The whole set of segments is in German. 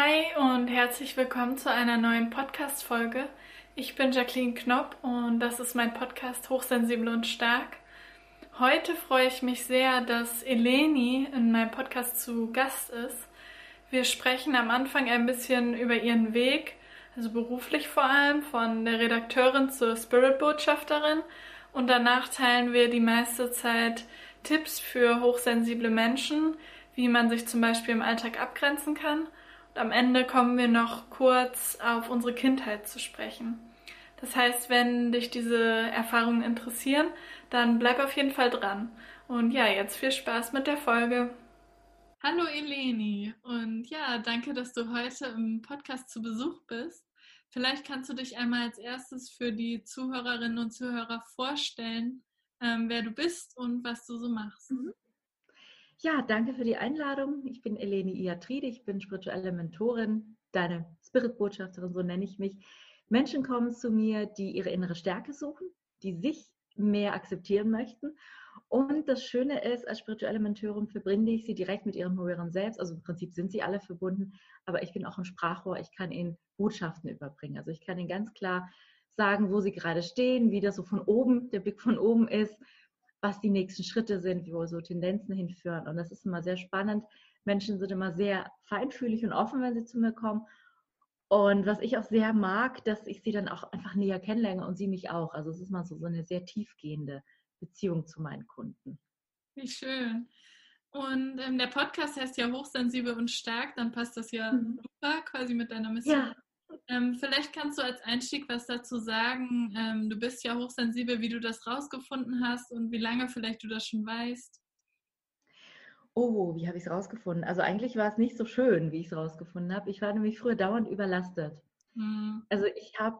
Hi und herzlich willkommen zu einer neuen Podcast-Folge. Ich bin Jacqueline Knopp und das ist mein Podcast Hochsensibel und Stark. Heute freue ich mich sehr, dass Eleni in meinem Podcast zu Gast ist. Wir sprechen am Anfang ein bisschen über ihren Weg, also beruflich vor allem, von der Redakteurin zur Spirit-Botschafterin und danach teilen wir die meiste Zeit Tipps für hochsensible Menschen, wie man sich zum Beispiel im Alltag abgrenzen kann am Ende kommen wir noch kurz auf unsere Kindheit zu sprechen. Das heißt, wenn dich diese Erfahrungen interessieren, dann bleib auf jeden Fall dran. Und ja, jetzt viel Spaß mit der Folge. Hallo Eleni und ja, danke, dass du heute im Podcast zu Besuch bist. Vielleicht kannst du dich einmal als erstes für die Zuhörerinnen und Zuhörer vorstellen, ähm, wer du bist und was du so machst. Mhm. Ja, danke für die Einladung. Ich bin Eleni Iatride, ich bin spirituelle Mentorin, deine Spirit-Botschafterin, so nenne ich mich. Menschen kommen zu mir, die ihre innere Stärke suchen, die sich mehr akzeptieren möchten. Und das Schöne ist, als spirituelle Mentorin verbinde ich sie direkt mit ihrem höheren Selbst. Also im Prinzip sind sie alle verbunden, aber ich bin auch ein Sprachrohr. Ich kann ihnen Botschaften überbringen. Also ich kann ihnen ganz klar sagen, wo sie gerade stehen, wie das so von oben, der Blick von oben ist, was die nächsten Schritte sind, wo so Tendenzen hinführen. Und das ist immer sehr spannend. Menschen sind immer sehr feinfühlig und offen, wenn sie zu mir kommen. Und was ich auch sehr mag, dass ich sie dann auch einfach näher kennenlerne und sie mich auch. Also es ist mal so, so eine sehr tiefgehende Beziehung zu meinen Kunden. Wie schön. Und ähm, der Podcast heißt ja hochsensibel und stark, dann passt das ja mhm. super quasi mit deiner Mission. Ja, ähm, vielleicht kannst du als Einstieg was dazu sagen. Ähm, du bist ja hochsensibel, wie du das rausgefunden hast und wie lange vielleicht du das schon weißt. Oh, wie habe ich es rausgefunden? Also eigentlich war es nicht so schön, wie ich es rausgefunden habe. Ich war nämlich früher dauernd überlastet. Hm. Also ich habe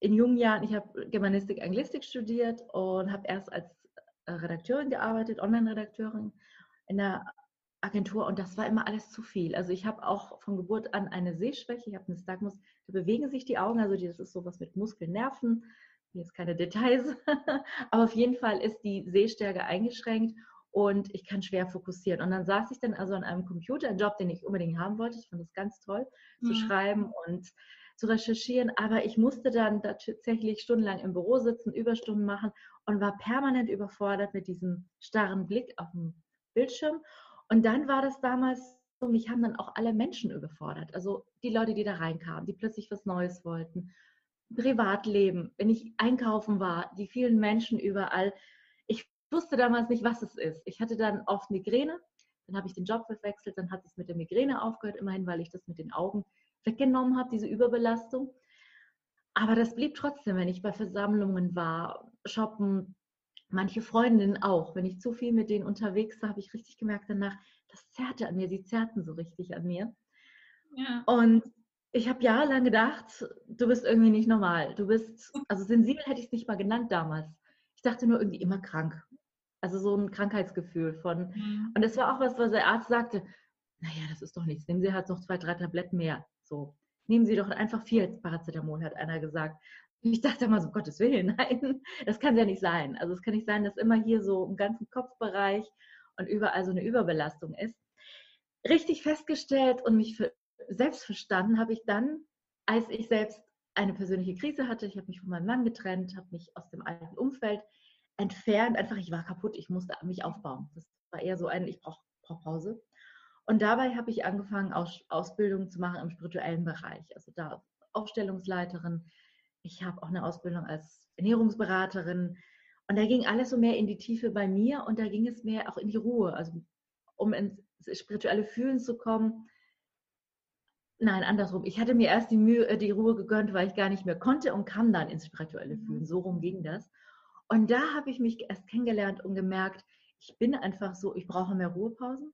in jungen Jahren, ich habe Germanistik, Anglistik studiert und habe erst als äh, Redakteurin gearbeitet, Online-Redakteurin in der Agentur und das war immer alles zu viel. Also ich habe auch von Geburt an eine Sehschwäche, ich habe einen Stagmus, da bewegen sich die Augen, also das ist sowas mit Muskeln, Nerven, jetzt keine Details, aber auf jeden Fall ist die Sehstärke eingeschränkt und ich kann schwer fokussieren. Und dann saß ich dann also an einem Computer, ein Job, den ich unbedingt haben wollte, ich fand das ganz toll, mhm. zu schreiben und zu recherchieren, aber ich musste dann tatsächlich stundenlang im Büro sitzen, Überstunden machen und war permanent überfordert mit diesem starren Blick auf dem Bildschirm und dann war das damals so, mich haben dann auch alle Menschen überfordert. Also die Leute, die da reinkamen, die plötzlich was Neues wollten. Privatleben, wenn ich einkaufen war, die vielen Menschen überall. Ich wusste damals nicht, was es ist. Ich hatte dann oft Migräne, dann habe ich den Job verwechselt, dann hat es mit der Migräne aufgehört, immerhin, weil ich das mit den Augen weggenommen habe, diese Überbelastung. Aber das blieb trotzdem, wenn ich bei Versammlungen war, shoppen, manche Freundinnen auch. Wenn ich zu viel mit denen unterwegs war, habe ich richtig gemerkt danach, das zerrte an mir, sie zerrten so richtig an mir. Ja. Und ich habe jahrelang gedacht, du bist irgendwie nicht normal. Du bist, also sensibel hätte ich es nicht mal genannt damals. Ich dachte nur irgendwie immer krank. Also so ein Krankheitsgefühl von. Mhm. Und das war auch was, was der Arzt sagte, naja, das ist doch nichts. Nehmen Sie halt noch zwei, drei Tabletten mehr. So. Nehmen Sie doch einfach vier Paracetamol, hat einer gesagt. Ich dachte immer so, um Gottes Willen, nein, das kann ja nicht sein. Also es kann nicht sein, dass immer hier so im ganzen Kopfbereich und überall so eine Überbelastung ist. Richtig festgestellt und mich selbst verstanden habe ich dann, als ich selbst eine persönliche Krise hatte. Ich habe mich von meinem Mann getrennt, habe mich aus dem alten Umfeld entfernt. Einfach, ich war kaputt, ich musste mich aufbauen. Das war eher so ein, ich brauche brauch Pause. Und dabei habe ich angefangen, Aus Ausbildung zu machen im spirituellen Bereich. Also da Aufstellungsleiterin, ich habe auch eine Ausbildung als Ernährungsberaterin. Und da ging alles so mehr in die Tiefe bei mir und da ging es mehr auch in die Ruhe, also um ins spirituelle Fühlen zu kommen. Nein, andersrum. Ich hatte mir erst die, Mühe, äh, die Ruhe gegönnt, weil ich gar nicht mehr konnte und kam dann ins spirituelle mhm. Fühlen. So rum ging das. Und da habe ich mich erst kennengelernt und gemerkt, ich bin einfach so, ich brauche mehr Ruhepausen.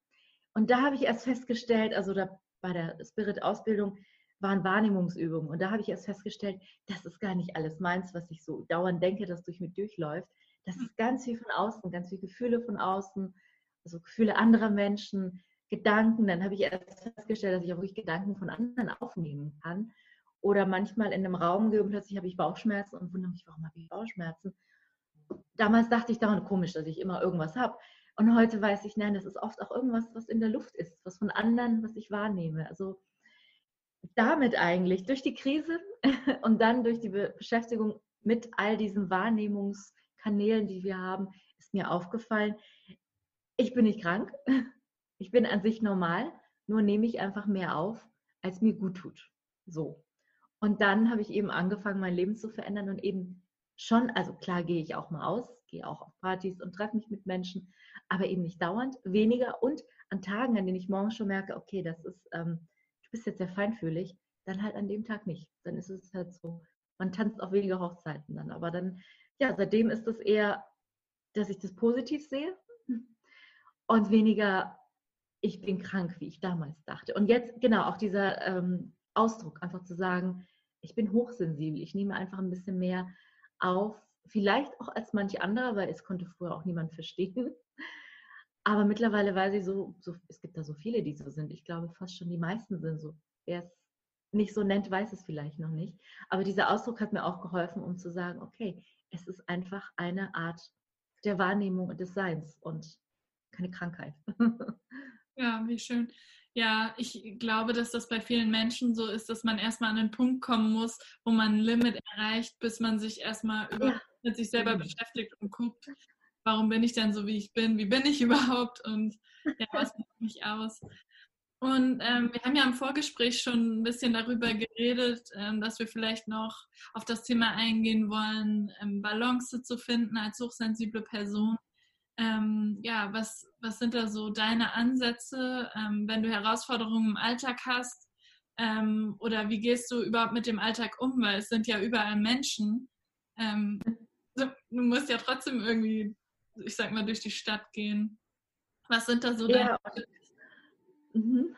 Und da habe ich erst festgestellt, also da bei der Spirit-Ausbildung, waren Wahrnehmungsübungen. Und da habe ich erst festgestellt, das ist gar nicht alles meins, was ich so dauernd denke, das durch mich durchläuft. Das ist ganz viel von außen, ganz viele Gefühle von außen, also Gefühle anderer Menschen, Gedanken. Dann habe ich erst festgestellt, dass ich auch wirklich Gedanken von anderen aufnehmen kann. Oder manchmal in einem Raum gehe und plötzlich habe ich Bauchschmerzen und wundere mich, warum habe ich Bauchschmerzen? Damals dachte ich dauernd komisch, dass ich immer irgendwas habe. Und heute weiß ich, nein, das ist oft auch irgendwas, was in der Luft ist, was von anderen, was ich wahrnehme. Also damit eigentlich, durch die Krise und dann durch die Beschäftigung mit all diesen Wahrnehmungskanälen, die wir haben, ist mir aufgefallen, ich bin nicht krank, ich bin an sich normal, nur nehme ich einfach mehr auf, als mir gut tut. So. Und dann habe ich eben angefangen, mein Leben zu verändern und eben schon, also klar gehe ich auch mal aus, gehe auch auf Partys und treffe mich mit Menschen, aber eben nicht dauernd, weniger und an Tagen, an denen ich morgens schon merke, okay, das ist, ähm, du bist jetzt sehr feinfühlig, dann halt an dem Tag nicht. Dann ist es halt so, man tanzt auf weniger Hochzeiten dann. Aber dann, ja, seitdem ist es eher, dass ich das positiv sehe und weniger, ich bin krank, wie ich damals dachte. Und jetzt, genau, auch dieser ähm, Ausdruck, einfach zu sagen, ich bin hochsensibel, ich nehme einfach ein bisschen mehr auf, vielleicht auch als manche andere, weil es konnte früher auch niemand verstehen. Aber mittlerweile weiß ich so, so, es gibt da so viele, die so sind. Ich glaube fast schon die meisten sind so. Wer es nicht so nennt, weiß es vielleicht noch nicht. Aber dieser Ausdruck hat mir auch geholfen, um zu sagen, okay, es ist einfach eine Art der Wahrnehmung und des Seins und keine Krankheit. Ja, wie schön. Ja, ich glaube, dass das bei vielen Menschen so ist, dass man erstmal an den Punkt kommen muss, wo man ein Limit erreicht, bis man sich erstmal ja. mit sich selber mhm. beschäftigt und guckt, warum bin ich denn so, wie ich bin, wie bin ich überhaupt und ja, was macht mich aus. Und ähm, wir haben ja im Vorgespräch schon ein bisschen darüber geredet, ähm, dass wir vielleicht noch auf das Thema eingehen wollen, ähm, Balance zu finden als hochsensible Person. Ähm, ja, was, was sind da so deine Ansätze, ähm, wenn du Herausforderungen im Alltag hast? Ähm, oder wie gehst du überhaupt mit dem Alltag um? Weil es sind ja überall Menschen. du musst ja trotzdem irgendwie, ich sag mal, durch die Stadt gehen. Was sind da so ja. deine Mhm.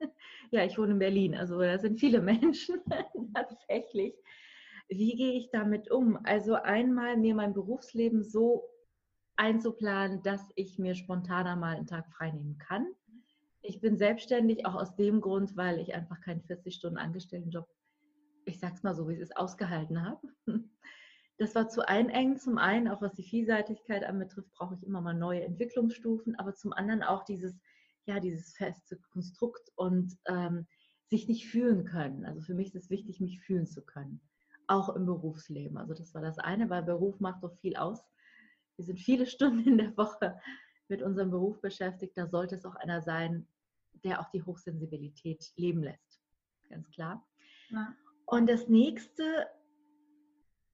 Ja, ich wohne in Berlin, also da sind viele Menschen tatsächlich. Wie gehe ich damit um? Also einmal mir mein Berufsleben so einzuplanen, dass ich mir spontaner mal einen Tag frei nehmen kann. Ich bin selbstständig, auch aus dem Grund, weil ich einfach keinen 40-Stunden-Angestelltenjob, ich sag's mal so, wie es ausgehalten habe. Das war zu einengen. Zum einen, auch was die Vielseitigkeit anbetrifft, brauche ich immer mal neue Entwicklungsstufen, aber zum anderen auch dieses, ja, dieses feste Konstrukt und ähm, sich nicht fühlen können. Also für mich ist es wichtig, mich fühlen zu können, auch im Berufsleben. Also das war das eine, weil Beruf macht doch viel aus. Wir sind viele Stunden in der Woche mit unserem Beruf beschäftigt. Da sollte es auch einer sein, der auch die Hochsensibilität leben lässt. Ganz klar. Ja. Und das nächste,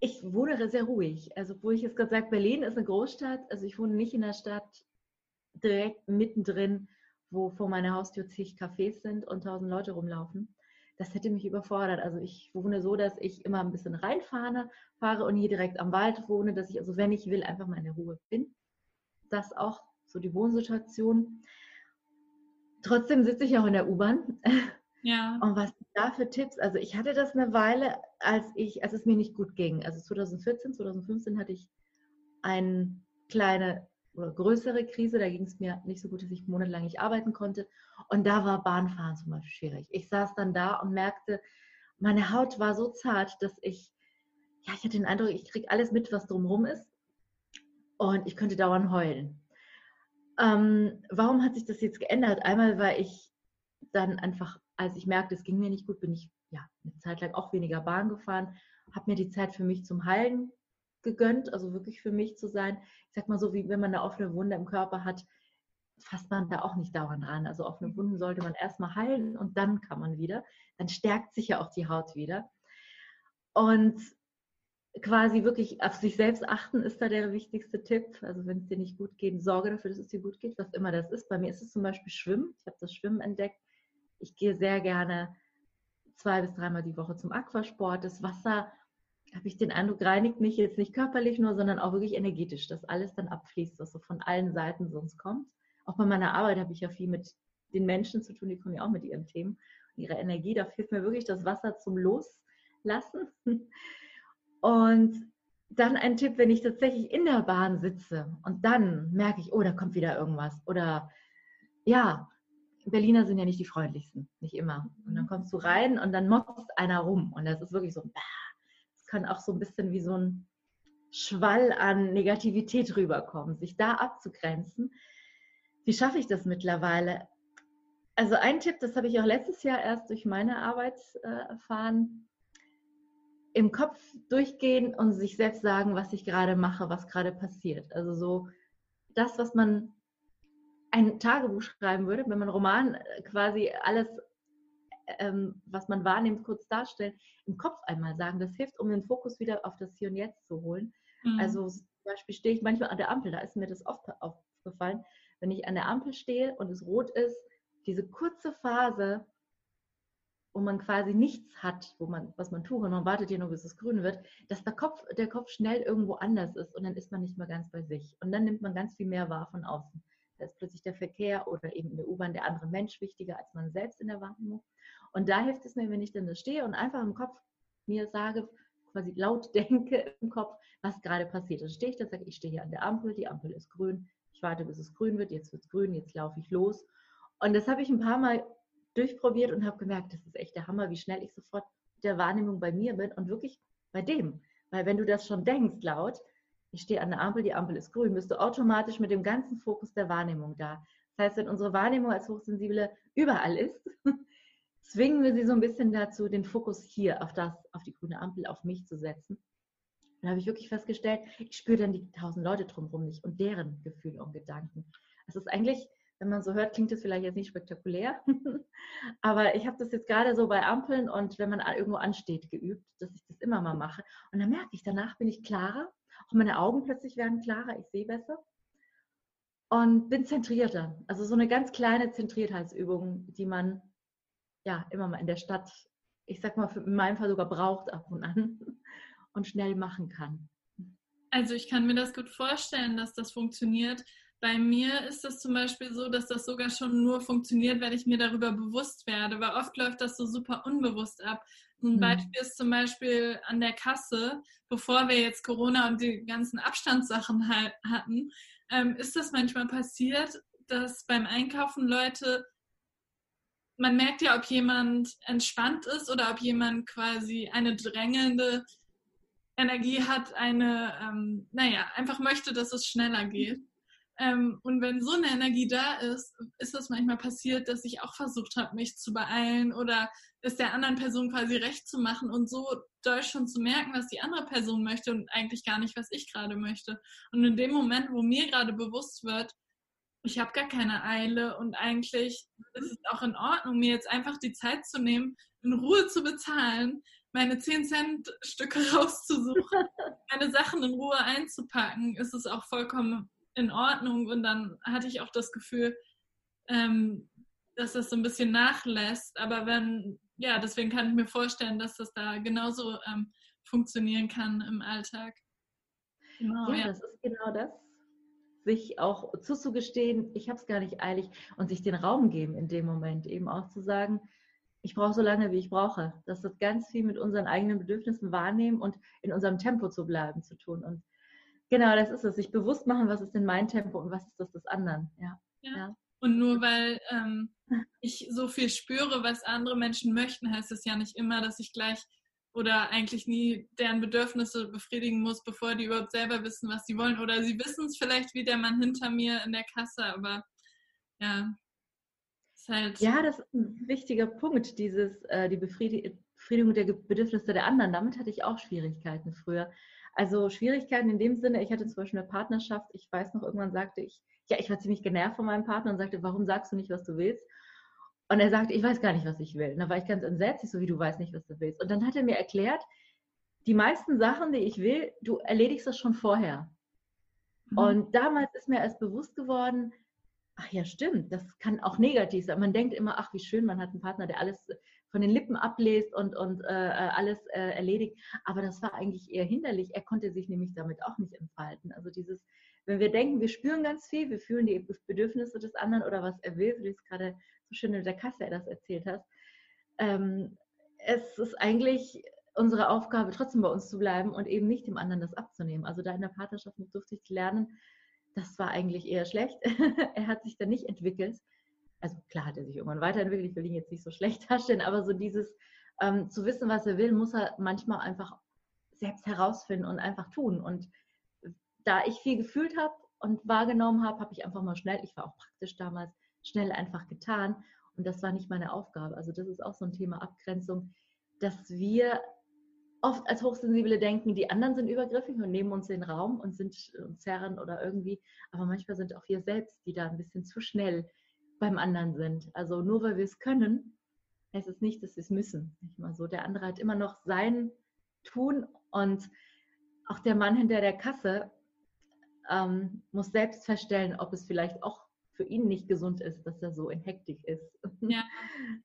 ich wohne sehr ruhig. Also, wo ich jetzt gesagt, Berlin ist eine Großstadt. Also, ich wohne nicht in der Stadt direkt mittendrin wo vor meiner Haustür zig Cafés sind und tausend Leute rumlaufen. Das hätte mich überfordert. Also ich wohne so, dass ich immer ein bisschen reinfahre fahre und hier direkt am Wald wohne, dass ich also, wenn ich will, einfach mal in der Ruhe bin. Das auch so die Wohnsituation. Trotzdem sitze ich auch in der U-Bahn. Ja. Und was da für Tipps? Also ich hatte das eine Weile, als ich, als es mir nicht gut ging. Also 2014, 2015 hatte ich eine kleine oder größere Krise. Da ging es mir nicht so gut, dass ich monatelang nicht arbeiten konnte. Und da war Bahnfahren zum Beispiel schwierig. Ich saß dann da und merkte, meine Haut war so zart, dass ich, ja, ich hatte den Eindruck, ich kriege alles mit, was drumherum ist. Und ich könnte dauernd heulen. Ähm, warum hat sich das jetzt geändert? Einmal, weil ich dann einfach, als ich merkte, es ging mir nicht gut, bin ich ja eine Zeit lang auch weniger Bahn gefahren, habe mir die Zeit für mich zum Heilen gegönnt, also wirklich für mich zu sein. Ich sag mal so, wie wenn man eine offene Wunde im Körper hat, fasst man da auch nicht dauernd ran. Also offene Wunden sollte man erstmal heilen und dann kann man wieder. Dann stärkt sich ja auch die Haut wieder. Und quasi wirklich auf sich selbst achten ist da der wichtigste Tipp. Also wenn es dir nicht gut geht, sorge dafür, dass es dir gut geht, was immer das ist. Bei mir ist es zum Beispiel Schwimmen. Ich habe das Schwimmen entdeckt. Ich gehe sehr gerne zwei bis dreimal die Woche zum Aquasport. Das Wasser habe ich den Eindruck, reinigt mich jetzt nicht körperlich nur, sondern auch wirklich energetisch, dass alles dann abfließt, was so von allen Seiten sonst kommt. Auch bei meiner Arbeit habe ich ja viel mit den Menschen zu tun, die kommen ja auch mit ihren Themen und ihrer Energie. Da hilft mir wirklich das Wasser zum Loslassen. Und dann ein Tipp, wenn ich tatsächlich in der Bahn sitze und dann merke ich, oh, da kommt wieder irgendwas. Oder ja, Berliner sind ja nicht die freundlichsten, nicht immer. Und dann kommst du rein und dann motzt einer rum. Und das ist wirklich so, bah, kann auch so ein bisschen wie so ein Schwall an Negativität rüberkommen, sich da abzugrenzen. Wie schaffe ich das mittlerweile? Also ein Tipp, das habe ich auch letztes Jahr erst durch meine Arbeit äh, erfahren, im Kopf durchgehen und sich selbst sagen, was ich gerade mache, was gerade passiert. Also so das, was man ein Tagebuch schreiben würde, wenn man Roman äh, quasi alles, ähm, was man wahrnimmt, kurz darstellt, im Kopf einmal sagen. Das hilft, um den Fokus wieder auf das Hier und Jetzt zu holen. Mhm. Also zum Beispiel stehe ich manchmal an der Ampel, da ist mir das oft aufgefallen, wenn ich an der Ampel stehe und es rot ist, diese kurze Phase, wo man quasi nichts hat, wo man, was man tut und man wartet hier nur, bis es grün wird, dass der Kopf, der Kopf schnell irgendwo anders ist und dann ist man nicht mehr ganz bei sich. Und dann nimmt man ganz viel mehr wahr von außen. Da ist plötzlich der Verkehr oder eben in der U-Bahn der andere Mensch wichtiger als man selbst in der Wahrnehmung. Und da hilft es mir, wenn ich dann da stehe und einfach im Kopf mir sage, quasi laut denke im Kopf, was gerade passiert. Dann stehe ich da, sage ich stehe hier an der Ampel, die Ampel ist grün, ich warte, bis es grün wird, jetzt wird es grün, jetzt laufe ich los. Und das habe ich ein paar Mal durchprobiert und habe gemerkt, das ist echt der Hammer, wie schnell ich sofort der Wahrnehmung bei mir bin und wirklich bei dem. Weil wenn du das schon denkst laut, ich stehe an der Ampel, die Ampel ist grün, bist du automatisch mit dem ganzen Fokus der Wahrnehmung da. Das heißt, wenn unsere Wahrnehmung als Hochsensible überall ist, zwingen wir sie so ein bisschen dazu, den Fokus hier auf das, auf die grüne Ampel, auf mich zu setzen. Und da habe ich wirklich festgestellt, ich spüre dann die tausend Leute drumherum nicht und deren Gefühle und Gedanken. Es ist eigentlich wenn man so hört, klingt das vielleicht jetzt nicht spektakulär. Aber ich habe das jetzt gerade so bei Ampeln und wenn man irgendwo ansteht, geübt, dass ich das immer mal mache. Und dann merke ich, danach bin ich klarer. Auch meine Augen plötzlich werden klarer, ich sehe besser. Und bin zentrierter. Also so eine ganz kleine Zentriertheitsübung, die man ja immer mal in der Stadt, ich sag mal, in meinem Fall sogar braucht ab und an und schnell machen kann. Also ich kann mir das gut vorstellen, dass das funktioniert, bei mir ist das zum Beispiel so, dass das sogar schon nur funktioniert, wenn ich mir darüber bewusst werde, weil oft läuft das so super unbewusst ab. Ein mhm. Beispiel ist zum Beispiel an der Kasse, bevor wir jetzt Corona und die ganzen Abstandssachen halt hatten, ähm, ist das manchmal passiert, dass beim Einkaufen Leute, man merkt ja, ob jemand entspannt ist oder ob jemand quasi eine drängelnde Energie hat, eine, ähm, naja, einfach möchte, dass es schneller geht. Ähm, und wenn so eine Energie da ist, ist das manchmal passiert, dass ich auch versucht habe, mich zu beeilen oder es der anderen Person quasi recht zu machen und so doll schon zu merken, was die andere Person möchte und eigentlich gar nicht, was ich gerade möchte. Und in dem Moment, wo mir gerade bewusst wird, ich habe gar keine Eile und eigentlich ist es auch in Ordnung, mir jetzt einfach die Zeit zu nehmen, in Ruhe zu bezahlen, meine 10 Cent Stücke rauszusuchen, meine Sachen in Ruhe einzupacken, ist es auch vollkommen in Ordnung und dann hatte ich auch das Gefühl, ähm, dass das so ein bisschen nachlässt. Aber wenn, ja, deswegen kann ich mir vorstellen, dass das da genauso ähm, funktionieren kann im Alltag. Genau, ja, ja, das ist genau das. Sich auch zuzugestehen, ich habe es gar nicht eilig und sich den Raum geben in dem Moment, eben auch zu sagen, ich brauche so lange, wie ich brauche. Das hat ganz viel mit unseren eigenen Bedürfnissen wahrnehmen und in unserem Tempo zu bleiben zu tun. Und Genau, das ist es. Sich bewusst machen, was ist denn mein Tempo und was ist das des anderen. Ja. ja. ja. Und nur weil ähm, ich so viel spüre, was andere Menschen möchten, heißt es ja nicht immer, dass ich gleich oder eigentlich nie deren Bedürfnisse befriedigen muss, bevor die überhaupt selber wissen, was sie wollen. Oder sie wissen es vielleicht wie der Mann hinter mir in der Kasse, aber ja. Halt ja, das ist ein wichtiger Punkt, dieses, äh, die Befriedigung der Bedürfnisse der anderen. Damit hatte ich auch Schwierigkeiten früher. Also Schwierigkeiten in dem Sinne, ich hatte zum Beispiel eine Partnerschaft, ich weiß noch, irgendwann sagte ich, ja, ich war ziemlich genervt von meinem Partner und sagte, warum sagst du nicht, was du willst? Und er sagte, ich weiß gar nicht, was ich will. Und da war ich ganz entsetzt, ich so wie du weißt nicht, was du willst. Und dann hat er mir erklärt, die meisten Sachen, die ich will, du erledigst das schon vorher. Mhm. Und damals ist mir erst bewusst geworden, ach ja, stimmt, das kann auch negativ sein. Man denkt immer, ach, wie schön, man hat einen Partner, der alles von den Lippen ablest und, und äh, äh, alles äh, erledigt. Aber das war eigentlich eher hinderlich. Er konnte sich nämlich damit auch nicht entfalten. Also dieses, wenn wir denken, wir spüren ganz viel, wir fühlen die Bedürfnisse des anderen oder was er will, wie du es gerade so schön in der Kasse das erzählt hast. Ähm, es ist eigentlich unsere Aufgabe, trotzdem bei uns zu bleiben und eben nicht dem anderen das abzunehmen. Also da in der Partnerschaft durfte ich lernen, das war eigentlich eher schlecht. er hat sich da nicht entwickelt also klar hat er sich irgendwann weiterentwickelt, ich will ihn jetzt nicht so schlecht darstellen, aber so dieses ähm, zu wissen, was er will, muss er manchmal einfach selbst herausfinden und einfach tun. Und da ich viel gefühlt habe und wahrgenommen habe, habe ich einfach mal schnell, ich war auch praktisch damals, schnell einfach getan. Und das war nicht meine Aufgabe. Also das ist auch so ein Thema Abgrenzung, dass wir oft als Hochsensible denken, die anderen sind übergriffig und nehmen uns den Raum und sind uns Herren oder irgendwie. Aber manchmal sind auch wir selbst, die da ein bisschen zu schnell beim anderen sind. Also nur weil wir es können, heißt es nicht, dass wir es müssen. Nicht mal so. Der andere hat immer noch sein Tun und auch der Mann hinter der Kasse ähm, muss selbst feststellen, ob es vielleicht auch für ihn nicht gesund ist, dass er so in Hektik ist. Ja.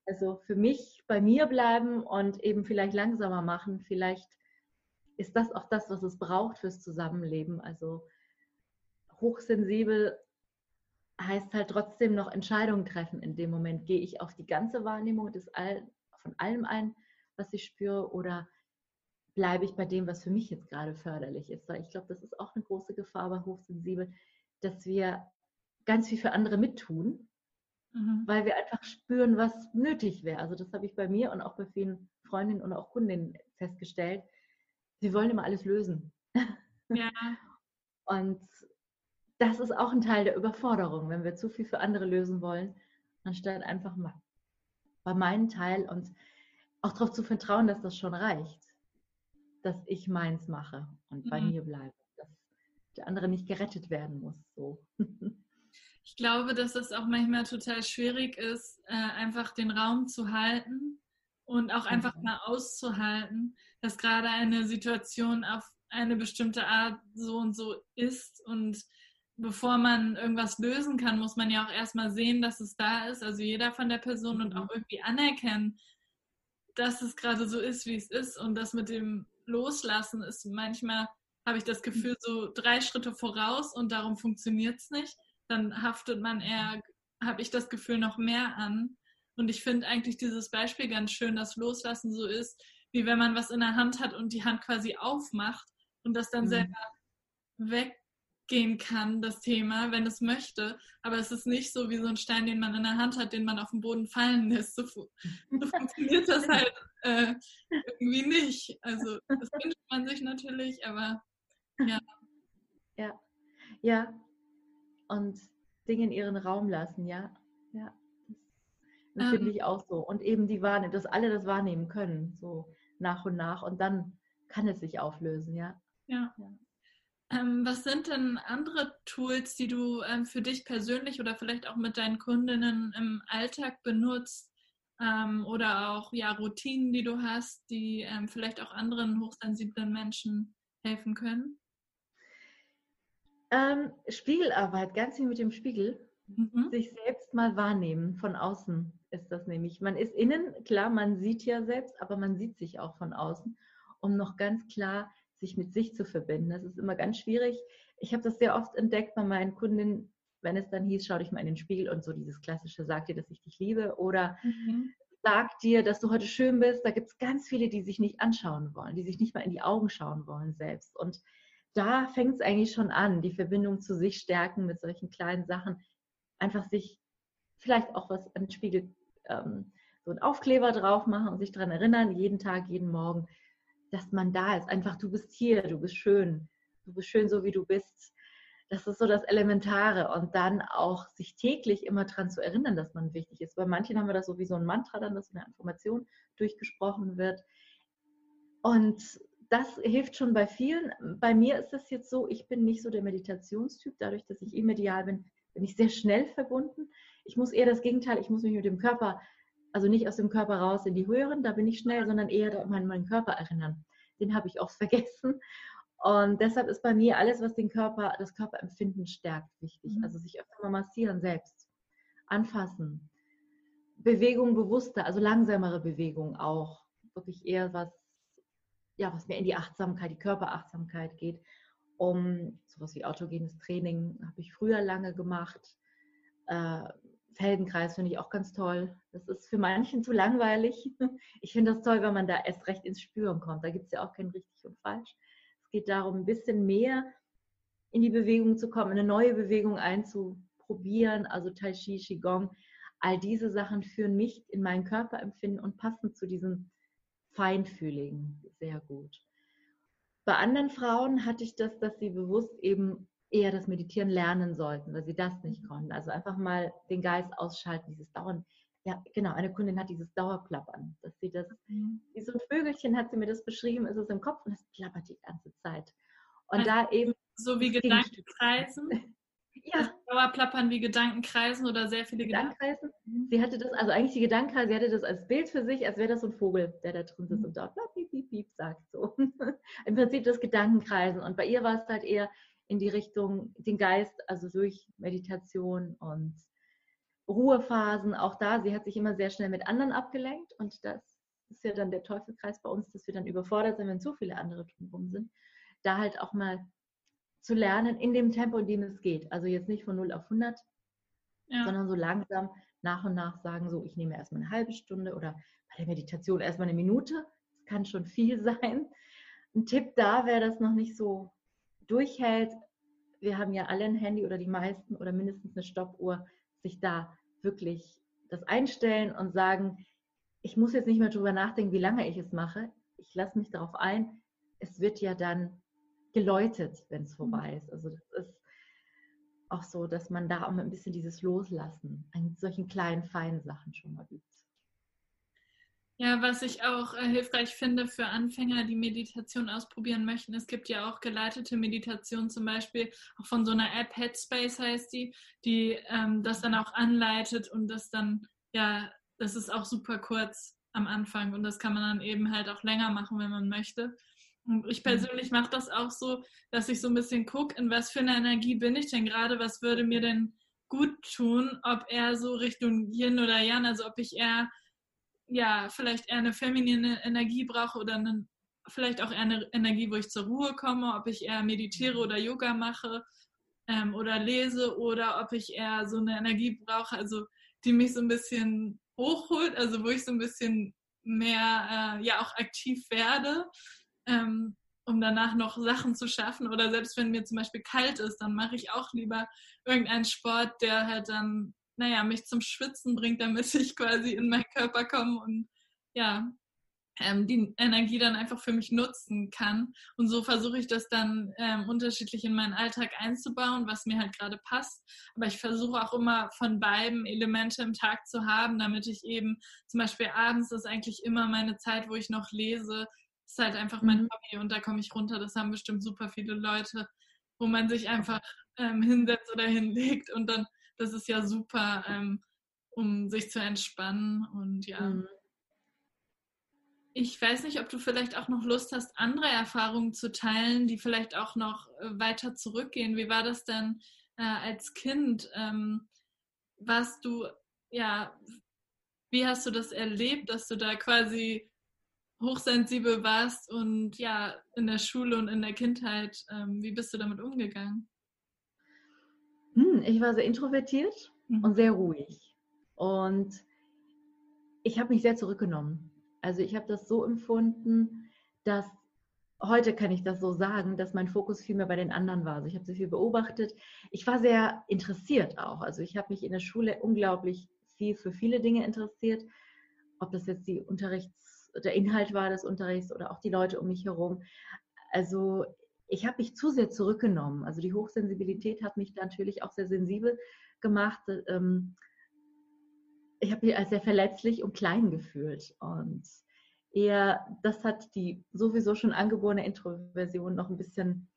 Also für mich bei mir bleiben und eben vielleicht langsamer machen. Vielleicht ist das auch das, was es braucht fürs Zusammenleben. Also hochsensibel heißt halt trotzdem noch Entscheidungen treffen. In dem Moment gehe ich auf die ganze Wahrnehmung des All, von allem ein, was ich spüre, oder bleibe ich bei dem, was für mich jetzt gerade förderlich ist. Weil ich glaube, das ist auch eine große Gefahr bei Hochsensibel, dass wir ganz viel für andere mittun, mhm. weil wir einfach spüren, was nötig wäre. Also das habe ich bei mir und auch bei vielen Freundinnen und auch Kundinnen festgestellt. Sie wollen immer alles lösen. Ja. und das ist auch ein Teil der Überforderung, wenn wir zu viel für andere lösen wollen, anstatt einfach mal bei meinem Teil und auch darauf zu vertrauen, dass das schon reicht dass ich meins mache und bei mhm. mir bleibe, dass der andere nicht gerettet werden muss. So. Ich glaube, dass es auch manchmal total schwierig ist, äh, einfach den Raum zu halten und auch einfach mhm. mal auszuhalten, dass gerade eine Situation auf eine bestimmte Art so und so ist und bevor man irgendwas lösen kann, muss man ja auch erstmal sehen, dass es da ist, also jeder von der Person und auch mhm. irgendwie anerkennen, dass es gerade so ist, wie es ist und das mit dem Loslassen ist manchmal, habe ich das Gefühl, so drei Schritte voraus und darum funktioniert es nicht. Dann haftet man eher, habe ich das Gefühl, noch mehr an. Und ich finde eigentlich dieses Beispiel ganz schön, dass Loslassen so ist, wie wenn man was in der Hand hat und die Hand quasi aufmacht und das dann mhm. selber weg gehen kann, das Thema, wenn es möchte. Aber es ist nicht so wie so ein Stein, den man in der Hand hat, den man auf den Boden fallen lässt. So, so funktioniert das halt äh, irgendwie nicht. Also das wünscht man sich natürlich, aber ja. Ja, ja. Und Dinge in ihren Raum lassen, ja. Ja. Das, das ähm, finde ich auch so. Und eben die Wahrnehmung, dass alle das wahrnehmen können, so nach und nach. Und dann kann es sich auflösen, ja. Ja. ja. Ähm, was sind denn andere Tools, die du ähm, für dich persönlich oder vielleicht auch mit deinen Kundinnen im Alltag benutzt? Ähm, oder auch ja, Routinen, die du hast, die ähm, vielleicht auch anderen hochsensiblen Menschen helfen können? Ähm, Spiegelarbeit, ganz viel mit dem Spiegel. Mhm. Sich selbst mal wahrnehmen, von außen ist das nämlich. Man ist innen, klar, man sieht ja selbst, aber man sieht sich auch von außen, um noch ganz klar sich mit sich zu verbinden. Das ist immer ganz schwierig. Ich habe das sehr oft entdeckt bei meinen Kundinnen, wenn es dann hieß, schau dich mal in den Spiegel und so dieses klassische, sag dir, dass ich dich liebe oder mhm. sag dir, dass du heute schön bist. Da gibt es ganz viele, die sich nicht anschauen wollen, die sich nicht mal in die Augen schauen wollen selbst. Und da fängt es eigentlich schon an, die Verbindung zu sich stärken mit solchen kleinen Sachen. Einfach sich vielleicht auch was an den Spiegel, ähm, so einen Aufkleber drauf machen und sich daran erinnern, jeden Tag, jeden Morgen, dass man da ist. Einfach, du bist hier, du bist schön, du bist schön so, wie du bist. Das ist so das Elementare. Und dann auch sich täglich immer daran zu erinnern, dass man wichtig ist. Bei manchen haben wir das so wie so ein Mantra, dann, dass eine Information durchgesprochen wird. Und das hilft schon bei vielen. Bei mir ist es jetzt so, ich bin nicht so der Meditationstyp. Dadurch, dass ich immedial bin, bin ich sehr schnell verbunden. Ich muss eher das Gegenteil, ich muss mich mit dem Körper also nicht aus dem Körper raus in die höheren, da bin ich schnell, sondern eher an meinen Körper erinnern. Den habe ich oft vergessen. Und deshalb ist bei mir alles, was den Körper, das Körperempfinden stärkt, wichtig. Mhm. Also sich öfter mal massieren selbst, anfassen. Bewegung bewusster, also langsamere Bewegung auch. Wirklich eher was, ja, was mehr in die Achtsamkeit, die Körperachtsamkeit geht. Um sowas wie autogenes Training habe ich früher lange gemacht. Äh, Feldenkreis finde ich auch ganz toll. Das ist für manchen zu langweilig. Ich finde das toll, wenn man da erst recht ins Spüren kommt. Da gibt es ja auch kein richtig und falsch. Es geht darum, ein bisschen mehr in die Bewegung zu kommen, eine neue Bewegung einzuprobieren, also Tai Chi, Qigong. All diese Sachen führen mich in mein Körperempfinden und passen zu diesem Feinfühligen sehr gut. Bei anderen Frauen hatte ich das, dass sie bewusst eben eher das Meditieren lernen sollten, weil sie das nicht konnten. Also einfach mal den Geist ausschalten, dieses Dauern ja, genau, eine Kundin hat dieses Dauerplappern, dass sie das, mhm. wie so ein Vögelchen hat sie mir das beschrieben, ist es im Kopf und es plappert die ganze Zeit. Und also, da eben. So wie Gedankenkreisen. ja. Dauerplappern wie Gedankenkreisen oder sehr viele Gedankenkreisen. Mhm. Sie hatte das, also eigentlich die Gedankenkreise, sie hatte das als Bild für sich, als wäre das so ein Vogel, der da drin sitzt mhm. und dort piep, piep, piep sagt so. Im Prinzip das Gedankenkreisen. Und bei ihr war es halt eher in die Richtung, den Geist, also durch Meditation und Ruhephasen, auch da, sie hat sich immer sehr schnell mit anderen abgelenkt und das ist ja dann der Teufelskreis bei uns, dass wir dann überfordert sind, wenn so viele andere drumherum sind, da halt auch mal zu lernen in dem Tempo, in dem es geht. Also jetzt nicht von 0 auf 100, ja. sondern so langsam nach und nach sagen, so ich nehme erstmal eine halbe Stunde oder bei der Meditation erstmal eine Minute. Das kann schon viel sein. Ein Tipp da, wer das noch nicht so durchhält, wir haben ja alle ein Handy oder die meisten oder mindestens eine Stoppuhr, sich da wirklich das einstellen und sagen, ich muss jetzt nicht mehr drüber nachdenken, wie lange ich es mache. Ich lasse mich darauf ein. Es wird ja dann geläutet, wenn es mhm. vorbei ist. Also das ist auch so, dass man da auch ein bisschen dieses Loslassen an solchen kleinen, feinen Sachen schon mal übt. Ja, was ich auch äh, hilfreich finde für Anfänger, die Meditation ausprobieren möchten, es gibt ja auch geleitete Meditation, zum Beispiel auch von so einer App, Headspace heißt die, die ähm, das dann auch anleitet und das dann, ja, das ist auch super kurz am Anfang und das kann man dann eben halt auch länger machen, wenn man möchte. Und ich mhm. persönlich mache das auch so, dass ich so ein bisschen gucke, in was für einer Energie bin ich denn gerade, was würde mir denn gut tun, ob er so Richtung Yin oder Yang, also ob ich eher, ja, vielleicht eher eine feminine Energie brauche oder eine, vielleicht auch eher eine Energie, wo ich zur Ruhe komme, ob ich eher meditiere oder Yoga mache ähm, oder lese oder ob ich eher so eine Energie brauche, also die mich so ein bisschen hochholt, also wo ich so ein bisschen mehr, äh, ja, auch aktiv werde ähm, um danach noch Sachen zu schaffen. Oder selbst wenn mir zum Beispiel kalt ist, dann mache ich auch lieber irgendeinen Sport, der halt dann, naja, mich zum Schwitzen bringt, damit ich quasi in meinen Körper komme und ja, ähm, die Energie dann einfach für mich nutzen kann. Und so versuche ich das dann ähm, unterschiedlich in meinen Alltag einzubauen, was mir halt gerade passt. Aber ich versuche auch immer von beiden Elemente im Tag zu haben, damit ich eben zum Beispiel abends ist eigentlich immer meine Zeit, wo ich noch lese, ist halt einfach mein mhm. Hobby und da komme ich runter. Das haben bestimmt super viele Leute, wo man sich einfach ähm, hinsetzt oder hinlegt und dann, das ist ja super, ähm, um sich zu entspannen und ja. Mhm. Ich weiß nicht, ob du vielleicht auch noch Lust hast, andere Erfahrungen zu teilen, die vielleicht auch noch äh, weiter zurückgehen. Wie war das denn äh, als Kind? Ähm, warst du, ja, wie hast du das erlebt, dass du da quasi hochsensibel warst und ja, in der Schule und in der Kindheit, ähm, wie bist du damit umgegangen? Hm, ich war sehr introvertiert mhm. und sehr ruhig. Und ich habe mich sehr zurückgenommen. Also ich habe das so empfunden, dass heute kann ich das so sagen, dass mein Fokus viel mehr bei den anderen war. Also ich habe sehr viel beobachtet. Ich war sehr interessiert auch. Also ich habe mich in der Schule unglaublich viel für viele Dinge interessiert. Ob das jetzt die Unterrichts der Inhalt war des Unterrichts oder auch die Leute um mich herum. Also ich habe mich zu sehr zurückgenommen. Also die Hochsensibilität hat mich natürlich auch sehr sensibel gemacht. Ähm, ich habe mich als sehr verletzlich und klein gefühlt. Und eher, das hat die sowieso schon angeborene Introversion noch ein bisschen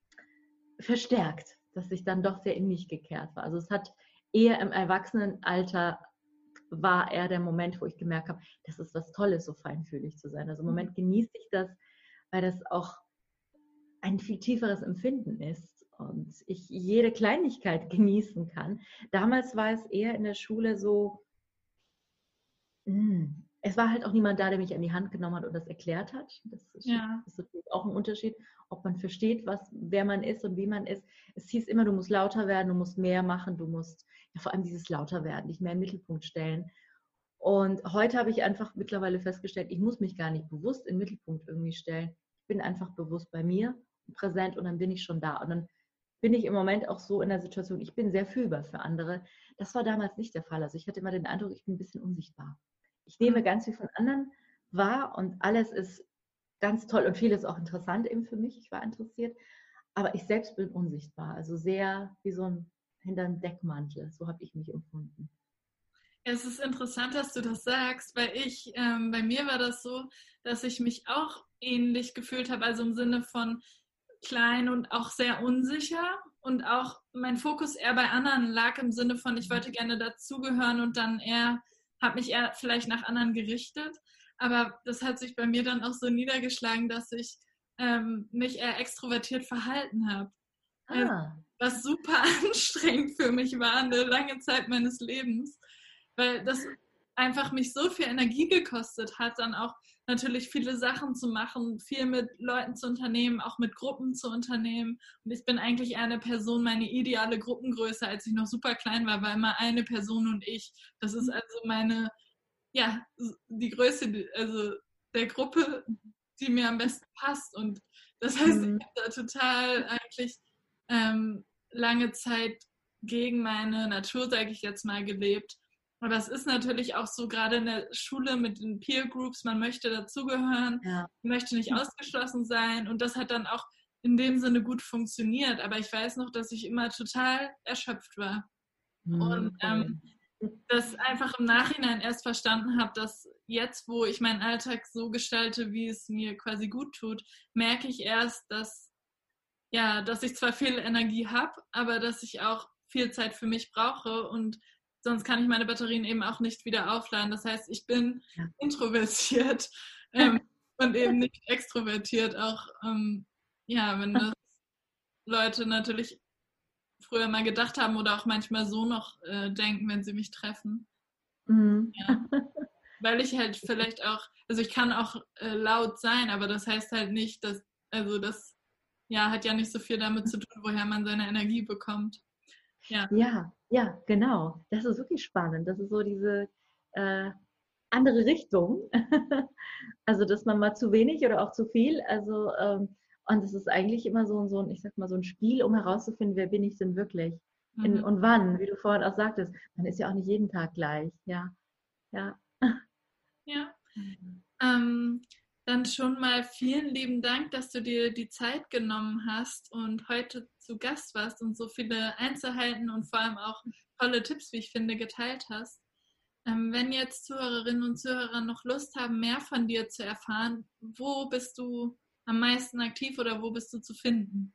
verstärkt, dass ich dann doch sehr in mich gekehrt war. Also es hat eher im Erwachsenenalter war eher der Moment, wo ich gemerkt habe, das ist was Tolles, so feinfühlig zu sein. Also im mhm. Moment genieße ich das, weil das auch ein viel tieferes Empfinden ist und ich jede Kleinigkeit genießen kann. Damals war es eher in der Schule so, mh, hm, es war halt auch niemand da, der mich an die Hand genommen hat und das erklärt hat. Das ist, ja. ist natürlich auch ein Unterschied, ob man versteht, was, wer man ist und wie man ist. Es hieß immer, du musst lauter werden, du musst mehr machen, du musst ja, vor allem dieses lauter werden, dich mehr im Mittelpunkt stellen. Und heute habe ich einfach mittlerweile festgestellt, ich muss mich gar nicht bewusst im Mittelpunkt irgendwie stellen. Ich bin einfach bewusst bei mir, präsent und dann bin ich schon da. Und dann bin ich im Moment auch so in der Situation, ich bin sehr fühlbar für andere. Das war damals nicht der Fall. Also ich hatte immer den Eindruck, ich bin ein bisschen unsichtbar. Ich nehme ganz viel von anderen wahr und alles ist ganz toll und vieles auch interessant eben für mich. Ich war interessiert, aber ich selbst bin unsichtbar. Also sehr wie so ein hinter einem Deckmantel. So habe ich mich empfunden. Es ist interessant, dass du das sagst, weil ich, ähm, bei mir war das so, dass ich mich auch ähnlich gefühlt habe, also im Sinne von klein und auch sehr unsicher und auch mein Fokus eher bei anderen lag im Sinne von, ich wollte gerne dazugehören und dann eher, habe mich eher vielleicht nach anderen gerichtet. Aber das hat sich bei mir dann auch so niedergeschlagen, dass ich ähm, mich eher extrovertiert verhalten habe. Ah. Was super anstrengend für mich war, eine lange Zeit meines Lebens, weil das einfach mich so viel Energie gekostet hat, dann auch natürlich viele Sachen zu machen, viel mit Leuten zu unternehmen, auch mit Gruppen zu unternehmen. Und ich bin eigentlich eher eine Person, meine ideale Gruppengröße, als ich noch super klein war, war immer eine Person und ich. Das ist also meine, ja, die Größe, also der Gruppe, die mir am besten passt. Und das heißt, mhm. ich habe da total eigentlich ähm, lange Zeit gegen meine Natur, sage ich jetzt mal, gelebt. Aber es ist natürlich auch so, gerade in der Schule mit den Peer Groups, man möchte dazugehören, ja. möchte nicht ausgeschlossen sein. Und das hat dann auch in dem Sinne gut funktioniert. Aber ich weiß noch, dass ich immer total erschöpft war. Mhm. Und ähm, das einfach im Nachhinein erst verstanden habe, dass jetzt, wo ich meinen Alltag so gestalte, wie es mir quasi gut tut, merke ich erst, dass ja, dass ich zwar viel Energie habe, aber dass ich auch viel Zeit für mich brauche und sonst kann ich meine Batterien eben auch nicht wieder aufladen. Das heißt, ich bin ja. introvertiert ähm, und eben nicht extrovertiert. Auch ähm, ja, wenn das Leute natürlich früher mal gedacht haben oder auch manchmal so noch äh, denken, wenn sie mich treffen. Mhm. Ja. Weil ich halt vielleicht auch, also ich kann auch äh, laut sein, aber das heißt halt nicht, dass, also das ja, hat ja nicht so viel damit zu tun, woher man seine Energie bekommt. Ja, ja, ja genau. Das ist wirklich spannend. Das ist so diese äh, andere Richtung. also, dass man mal zu wenig oder auch zu viel. Also, ähm, und es ist eigentlich immer so, so ein, ich sag mal, so ein Spiel, um herauszufinden, wer bin ich denn wirklich? In, mhm. und wann, wie du vorhin auch sagtest. Man ist ja auch nicht jeden Tag gleich. Ja, ja. Ja. Mhm. Ähm, dann schon mal vielen lieben Dank, dass du dir die Zeit genommen hast und heute zu Gast warst und so viele Einzelheiten und vor allem auch tolle Tipps, wie ich finde, geteilt hast. Ähm, wenn jetzt Zuhörerinnen und Zuhörer noch Lust haben, mehr von dir zu erfahren, wo bist du am meisten aktiv oder wo bist du zu finden?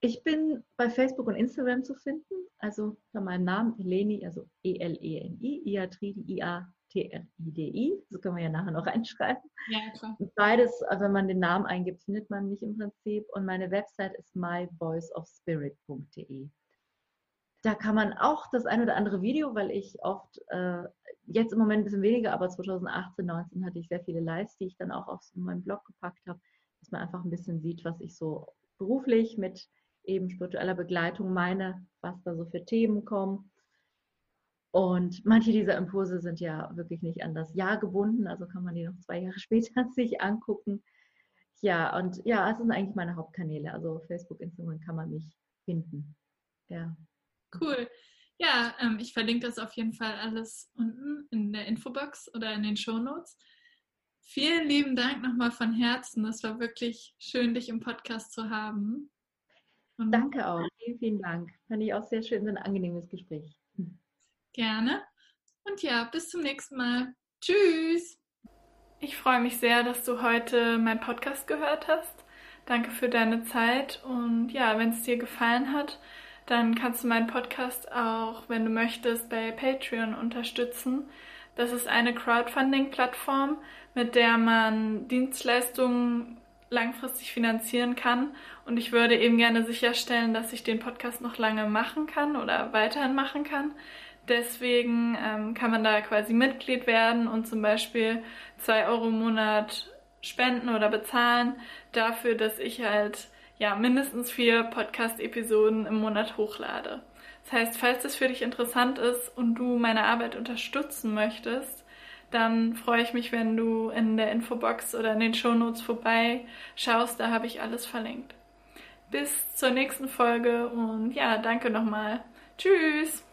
Ich bin bei Facebook und Instagram zu finden, also bei meinem Namen Eleni, also E-L-E-N-I, Iatridi, I-A T-R-I-D-I. Das können wir ja nachher noch reinschreiben. Ja, klar. Beides, äh, wenn man den Namen eingibt, findet man mich im Prinzip. Und meine Website ist myvoiceofspirit.de. Da kann man auch das ein oder andere Video, weil ich oft, äh, jetzt im Moment ein bisschen weniger, aber 2018, 2019 hatte ich sehr viele Lives, die ich dann auch auf meinen Blog gepackt habe, dass man einfach ein bisschen sieht, was ich so beruflich mit eben spiritueller Begleitung meine, was da so für Themen kommen. Und manche dieser Impulse sind ja wirklich nicht an das Jahr gebunden, also kann man die noch zwei Jahre später sich angucken. Ja, und ja, es sind eigentlich meine Hauptkanäle. Also Facebook, Instagram kann man mich finden. Ja. Cool. Ja, ähm, ich verlinke das auf jeden Fall alles unten in der Infobox oder in den Show Notes. Vielen lieben Dank nochmal von Herzen. Das war wirklich schön, dich im Podcast zu haben. Und Danke auch. Vielen, vielen Dank. Fand ich auch sehr schön, so ein angenehmes Gespräch. Gerne. Und ja, bis zum nächsten Mal. Tschüss. Ich freue mich sehr, dass du heute meinen Podcast gehört hast. Danke für deine Zeit. Und ja, wenn es dir gefallen hat, dann kannst du meinen Podcast auch, wenn du möchtest, bei Patreon unterstützen. Das ist eine Crowdfunding-Plattform, mit der man Dienstleistungen langfristig finanzieren kann. Und ich würde eben gerne sicherstellen, dass ich den Podcast noch lange machen kann oder weiterhin machen kann. Deswegen ähm, kann man da quasi Mitglied werden und zum Beispiel zwei Euro im Monat spenden oder bezahlen dafür, dass ich halt ja mindestens vier Podcast-Episoden im Monat hochlade. Das heißt, falls das für dich interessant ist und du meine Arbeit unterstützen möchtest, dann freue ich mich, wenn du in der Infobox oder in den Shownotes vorbei schaust. Da habe ich alles verlinkt. Bis zur nächsten Folge und ja, danke nochmal. Tschüss!